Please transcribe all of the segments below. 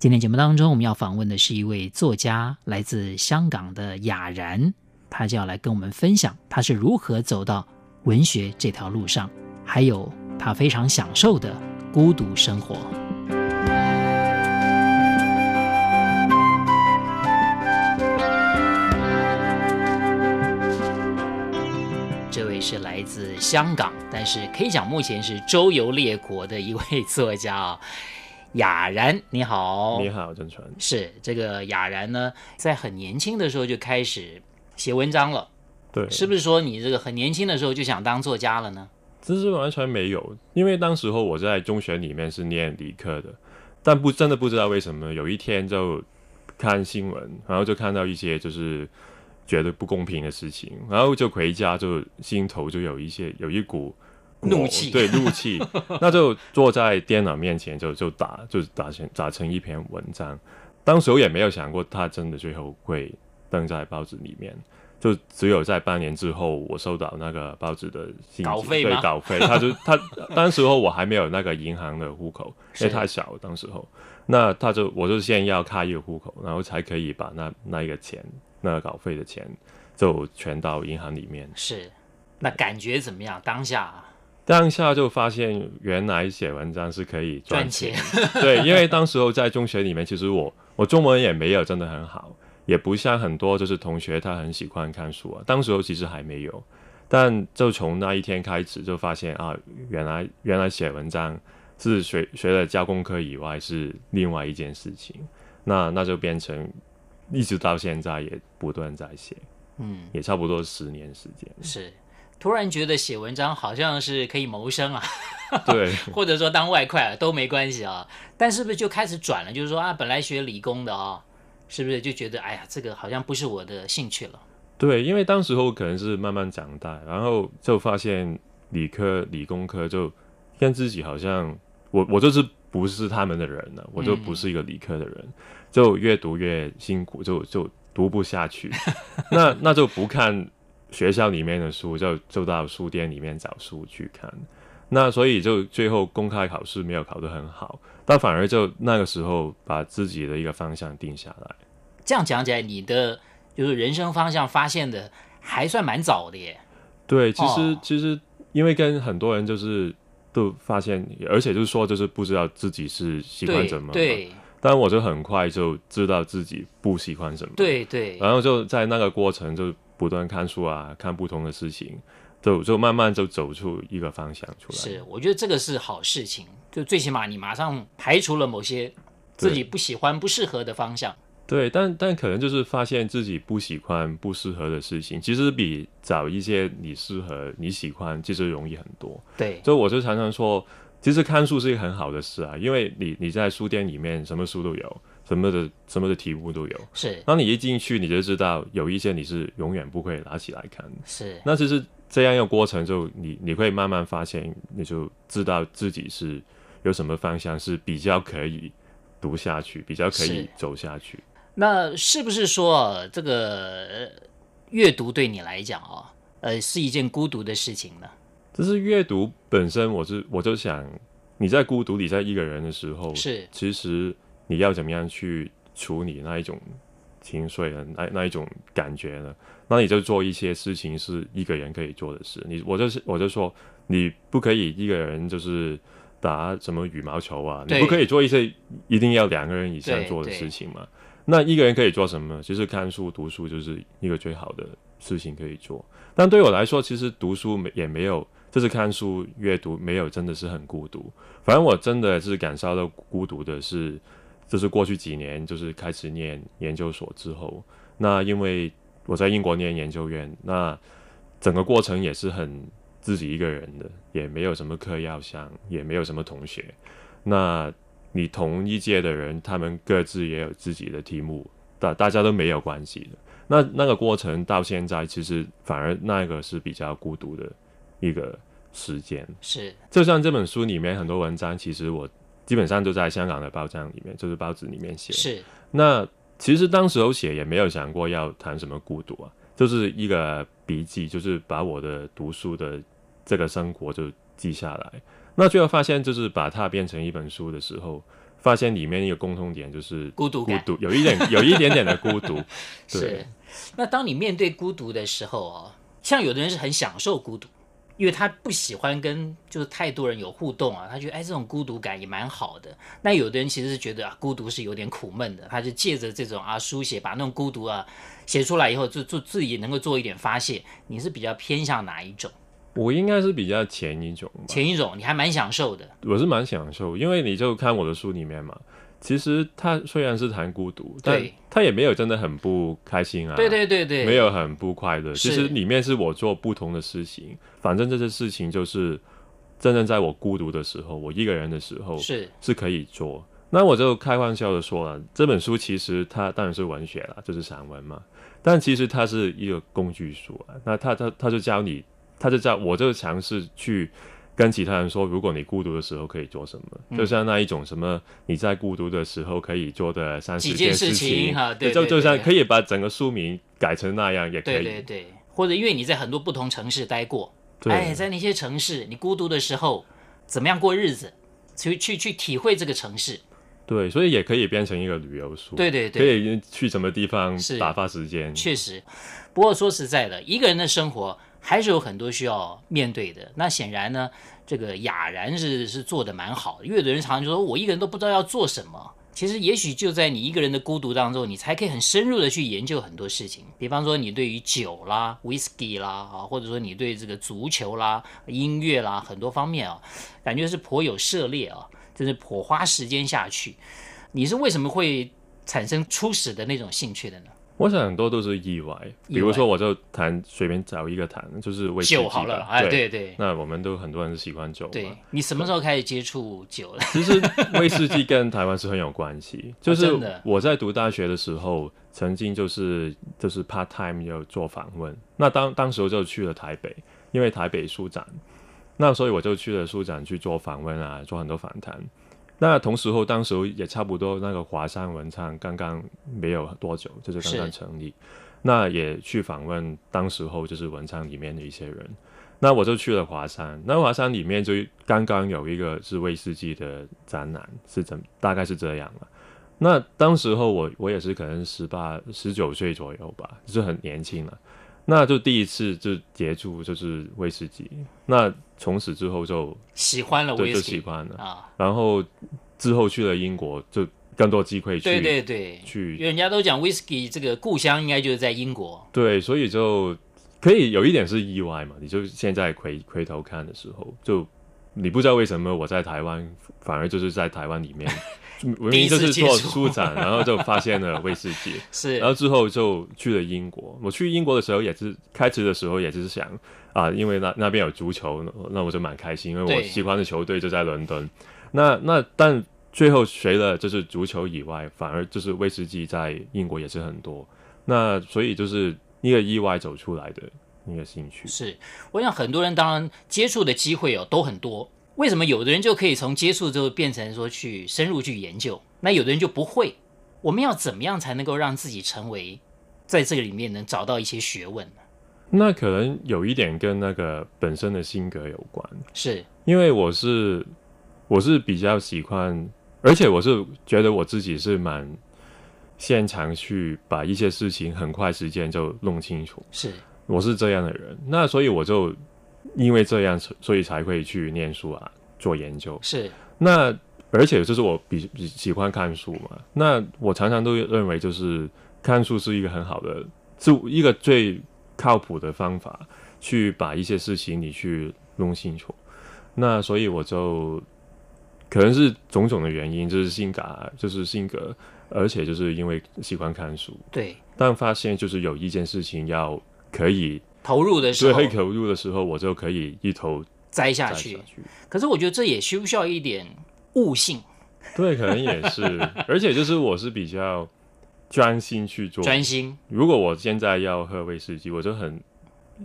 今天节目当中，我们要访问的是一位作家，来自香港的雅然，他就要来跟我们分享他是如何走到文学这条路上，还有他非常享受的孤独生活。这位是来自香港，但是可以讲目前是周游列国的一位作家啊。雅然，你好，你好，正淳。是这个雅然呢，在很年轻的时候就开始写文章了。对，是不是说你这个很年轻的时候就想当作家了呢？其实完全没有，因为当时候我在中学里面是念理科的，但不真的不知道为什么，有一天就看新闻，然后就看到一些就是觉得不公平的事情，然后就回家就心头就有一些有一股。怒气，对，怒气，那就坐在电脑面前就就打，就打成打成一篇文章。当时我也没有想过，他真的最后会登在报纸里面。就只有在半年之后，我收到那个报纸的信稿费稿费。他就 他当时候我还没有那个银行的户口，因为太小。当时候，那他就我就先要开一个户口，然后才可以把那那一个钱，那个稿费的钱就全到银行里面。是，那感觉怎么样？当下？当下就发现，原来写文章是可以赚钱。对，因为当时候在中学里面，其实我我中文也没有真的很好，也不像很多就是同学他很喜欢看书啊。当时候其实还没有，但就从那一天开始就发现啊，原来原来写文章是学学了交功课以外是另外一件事情。那那就变成一直到现在也不断在写，嗯，也差不多十年时间。是。突然觉得写文章好像是可以谋生啊，对，或者说当外快啊都没关系啊。但是不是就开始转了？就是说啊，本来学理工的啊，是不是就觉得哎呀，这个好像不是我的兴趣了？对，因为当时候可能是慢慢长大，然后就发现理科、理工科就跟自己好像，我我就是不是他们的人了，我就不是一个理科的人，嗯、就越读越辛苦，就就读不下去，那那就不看。学校里面的书就就到书店里面找书去看，那所以就最后公开考试没有考得很好，但反而就那个时候把自己的一个方向定下来。这样讲起来，你的就是人生方向发现的还算蛮早的耶。对，其实、哦、其实因为跟很多人就是都发现，而且就是说就是不知道自己是喜欢什么，对，对，但我就很快就知道自己不喜欢什么，对对，然后就在那个过程就。不断看书啊，看不同的事情，就就慢慢就走出一个方向出来。是，我觉得这个是好事情，就最起码你马上排除了某些自己不喜欢、不适合的方向。对，但但可能就是发现自己不喜欢、不适合的事情，其实比找一些你适合、你喜欢，其实容易很多。对，所以我就常常说，其实看书是一个很好的事啊，因为你你在书店里面什么书都有。什么的什么的题目都有，是。当你一进去，你就知道有一些你是永远不会拿起来看。是。那其实这样一个过程，就你你会慢慢发现，你就知道自己是有什么方向是比较可以读下去，比较可以走下去。那是不是说这个阅读对你来讲哦，呃，是一件孤独的事情呢？就是阅读本身，我是我就想你在孤独你，在一个人的时候，是其实。你要怎么样去处理那一种情绪的那那一种感觉呢？那你就做一些事情是一个人可以做的事。你我就是我就说，你不可以一个人就是打什么羽毛球啊，你不可以做一些一定要两个人以上做的事情嘛。那一个人可以做什么？其实看书读书就是一个最好的事情可以做。但对我来说，其实读书没也没有，就是看书阅读没有真的是很孤独。反正我真的是感受到孤独的是。就是过去几年，就是开始念研究所之后，那因为我在英国念研究院，那整个过程也是很自己一个人的，也没有什么课要上，也没有什么同学。那你同一届的人，他们各自也有自己的题目大大家都没有关系的。那那个过程到现在，其实反而那个是比较孤独的一个时间。是，就像这本书里面很多文章，其实我基本上都在香港的报章里面，就是报纸里面写。是，那其实当时候写也没有想过要谈什么孤独啊，就是一个笔记，就是把我的读书的这个生活就记下来。那最后发现，就是把它变成一本书的时候。发现里面一个共通点就是孤独，孤独有一点，有一点点的孤独。对是，那当你面对孤独的时候哦，像有的人是很享受孤独，因为他不喜欢跟就是太多人有互动啊，他觉得哎这种孤独感也蛮好的。那有的人其实是觉得啊孤独是有点苦闷的，他就借着这种啊书写，把那种孤独啊写出来以后，就就自己能够做一点发泄。你是比较偏向哪一种？我应该是比较前一种，前一种你还蛮享受的。我是蛮享受，因为你就看我的书里面嘛，其实他虽然是谈孤独，但他也没有真的很不开心啊。对对对对，没有很不快乐。其实里面是我做不同的事情，反正这些事情就是真正在我孤独的时候，我一个人的时候是是可以做。那我就开玩笑的说了，这本书其实它当然是文学了，就是散文嘛，但其实它是一个工具书啊。那他他他就教你。他就教我就尝试去跟其他人说，如果你孤独的时候可以做什么，嗯、就像那一种什么你在孤独的时候可以做的三十件事情，事情哈，对，就就像可以把整个书名改成那样也可以，对对对，或者因为你在很多不同城市待过，哎，在那些城市你孤独的时候怎么样过日子，去去去体会这个城市，对，所以也可以变成一个旅游书，对对对，可以去什么地方打发时间，确实。不过说实在的，一个人的生活。还是有很多需要面对的。那显然呢，这个雅然是是做的蛮好的。因为有的人常常就说，我一个人都不知道要做什么。其实也许就在你一个人的孤独当中，你才可以很深入的去研究很多事情。比方说，你对于酒啦、whisky 啦啊，或者说你对这个足球啦、音乐啦很多方面啊，感觉是颇有涉猎啊，就是颇花时间下去。你是为什么会产生初始的那种兴趣的呢？我想很多都是意外，比如说我就谈随便找一个谈，就是威士忌酒好了，哎，对。对，那我们都很多人是喜欢酒。对，你什么时候开始接触酒的？其实威士忌跟台湾是很有关系，就是我在读大学的时候，曾经就是就是 part time 要做访问，那当当时就去了台北，因为台北书展，那所以我就去了书展去做访问啊，做很多访谈。那同时候，当时候也差不多，那个华山文创刚刚没有多久，就是刚刚成立。那也去访问当时候就是文创里面的一些人。那我就去了华山。那华山里面就刚刚有一个是威士忌的展览，是怎大概是这样了。那当时候我我也是可能十八十九岁左右吧，就是很年轻了。那就第一次就接触就是威士忌。那从此之后就喜欢了威士忌，就喜欢了啊。然后之后去了英国，就更多机会去。对对对，去。因为人家都讲威士忌这个故乡应该就是在英国。对，所以就可以有一点是意外嘛。你就现在回回头看的时候，就你不知道为什么我在台湾，反而就是在台湾里面。明明就是做书展，然后就发现了威士忌，是，然后之后就去了英国。我去英国的时候也是开始的时候也是想啊，因为那那边有足球，那我就蛮开心，因为我喜欢的球队就在伦敦。那那但最后学了就是足球以外，反而就是威士忌在英国也是很多。那所以就是一个意外走出来的一个兴趣。是，我想很多人当然接触的机会哦都很多。为什么有的人就可以从接触之后变成说去深入去研究，那有的人就不会？我们要怎么样才能够让自己成为在这个里面能找到一些学问呢？那可能有一点跟那个本身的性格有关，是因为我是我是比较喜欢，而且我是觉得我自己是蛮擅长去把一些事情很快时间就弄清楚，是我是这样的人，那所以我就。因为这样，所以才会去念书啊，做研究。是。那而且就是我比比喜欢看书嘛。那我常常都认为，就是看书是一个很好的，是一个最靠谱的方法，去把一些事情你去弄清楚。那所以我就可能是种种的原因，就是性格，就是性格，而且就是因为喜欢看书。对。但发现就是有一件事情要可以。投入的时候，所以可以投入的时候，我就可以一头栽下去。可是我觉得这也需不需要一点悟性？对，可能也是。而且就是我是比较专心去做。专心。如果我现在要喝威士忌，我就很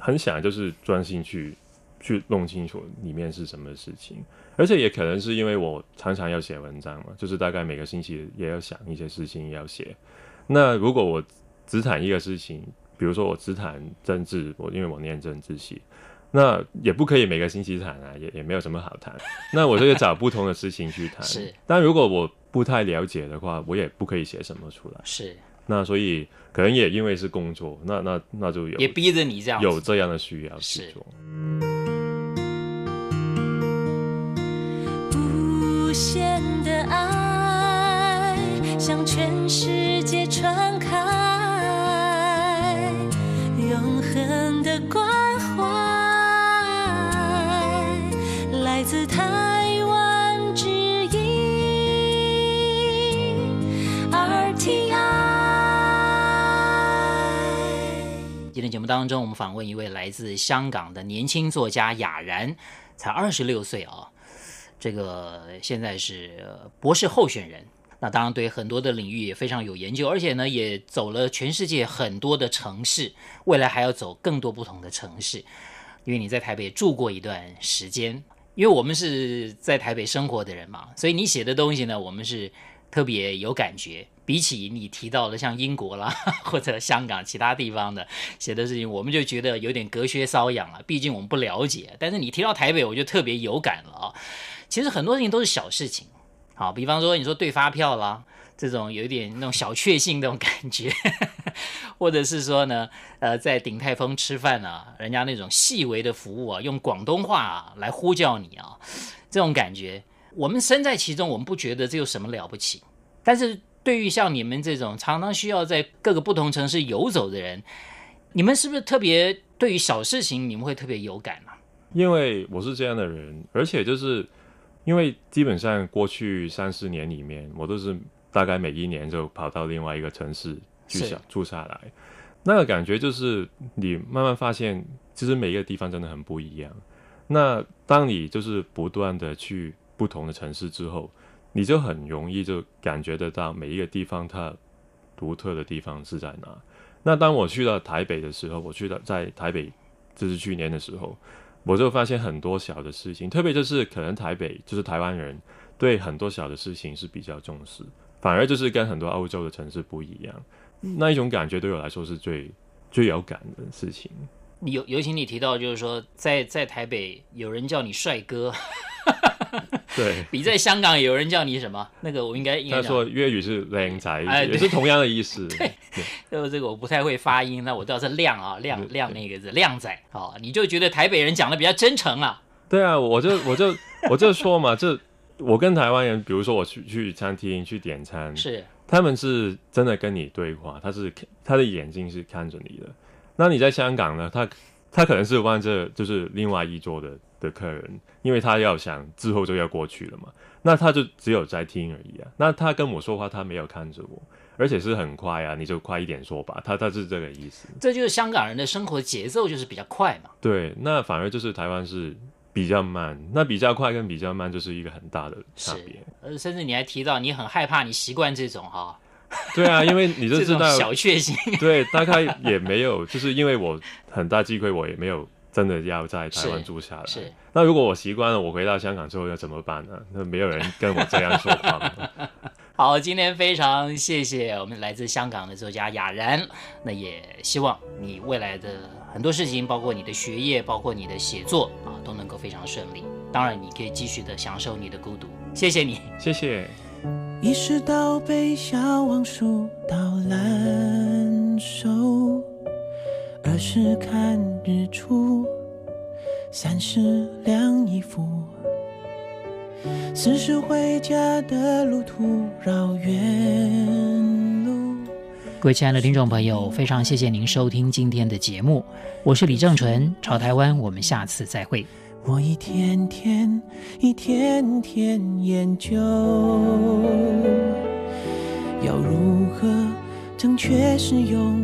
很想就是专心去去弄清楚里面是什么事情。而且也可能是因为我常常要写文章嘛，就是大概每个星期也要想一些事情要写。那如果我只谈一个事情，比如说我只谈政治，我因为我念政治系，那也不可以每个星期谈啊，也也没有什么好谈。那我就要找不同的事情去谈。是。但如果我不太了解的话，我也不可以写什么出来。是。那所以可能也因为是工作，那那那就有也逼着你这样有这样的需要去做。无限的爱向全世界传开。的关怀来自台湾之音 RTI。今天节目当中，我们访问一位来自香港的年轻作家雅然，才二十六岁啊，这个现在是博士候选人。那当然，对很多的领域也非常有研究，而且呢，也走了全世界很多的城市，未来还要走更多不同的城市。因为你在台北住过一段时间，因为我们是在台北生活的人嘛，所以你写的东西呢，我们是特别有感觉。比起你提到的像英国啦 或者香港其他地方的写的事情，我们就觉得有点隔靴搔痒了。毕竟我们不了解。但是你提到台北，我就特别有感了啊。其实很多事情都是小事情。好，比方说你说对发票啦，这种有一点那种小确幸那种感觉，或者是说呢，呃，在鼎泰丰吃饭啊，人家那种细微的服务啊，用广东话啊来呼叫你啊，这种感觉，我们身在其中，我们不觉得这有什么了不起。但是对于像你们这种常常需要在各个不同城市游走的人，你们是不是特别对于小事情你们会特别有感呢？因为我是这样的人，而且就是。因为基本上过去三四年里面，我都是大概每一年就跑到另外一个城市去想住下来，那个感觉就是你慢慢发现，其实每一个地方真的很不一样。那当你就是不断的去不同的城市之后，你就很容易就感觉得到每一个地方它独特的地方是在哪。那当我去到台北的时候，我去到在台北，就是去年的时候。我就发现很多小的事情，特别就是可能台北就是台湾人对很多小的事情是比较重视，反而就是跟很多欧洲的城市不一样，那一种感觉对我来说是最最有感的事情。尤尤其你提到就是说，在在台北有人叫你帅哥。对，比在香港有人叫你什么？那个我应该应该说粤语是靓仔，哎，也是同样的意思。对，就是这个我不太会发音，那我知道是亮啊，亮亮那个字，靓仔。好，你就觉得台北人讲的比较真诚啊？对啊，我就我就 我就说嘛，就我跟台湾人，比如说我去去餐厅去点餐，是他们是真的跟你对话，他是他的眼睛是看着你的。那你在香港呢？他他可能是望着就是另外一桌的。的客人，因为他要想之后就要过去了嘛，那他就只有在听而已啊。那他跟我说话，他没有看着我，而且是很快啊，你就快一点说吧。他他是这个意思。这就是香港人的生活节奏就是比较快嘛。对，那反而就是台湾是比较慢。那比较快跟比较慢就是一个很大的差别。呃，甚至你还提到你很害怕你习惯这种哈、哦。对啊，因为你就 知道小确幸。对，大概也没有，就是因为我很大机会，我也没有。真的要在台湾住下来，是。是。那如果我习惯了，我回到香港之后要怎么办呢？那没有人跟我这样说话。好，今天非常谢谢我们来自香港的作家雅然，那也希望你未来的很多事情，包括你的学业，包括你的写作啊，都能够非常顺利。当然，你可以继续的享受你的孤独。谢谢你，谢谢。一世道悲，笑忘书到。二是看日出，三十晾衣服，四十回家的路途绕远路。各位亲爱的听众朋友，非常谢谢您收听今天的节目，我是李正淳，潮台湾，我们下次再会。我一天天，一天天研究，要如何正确使用。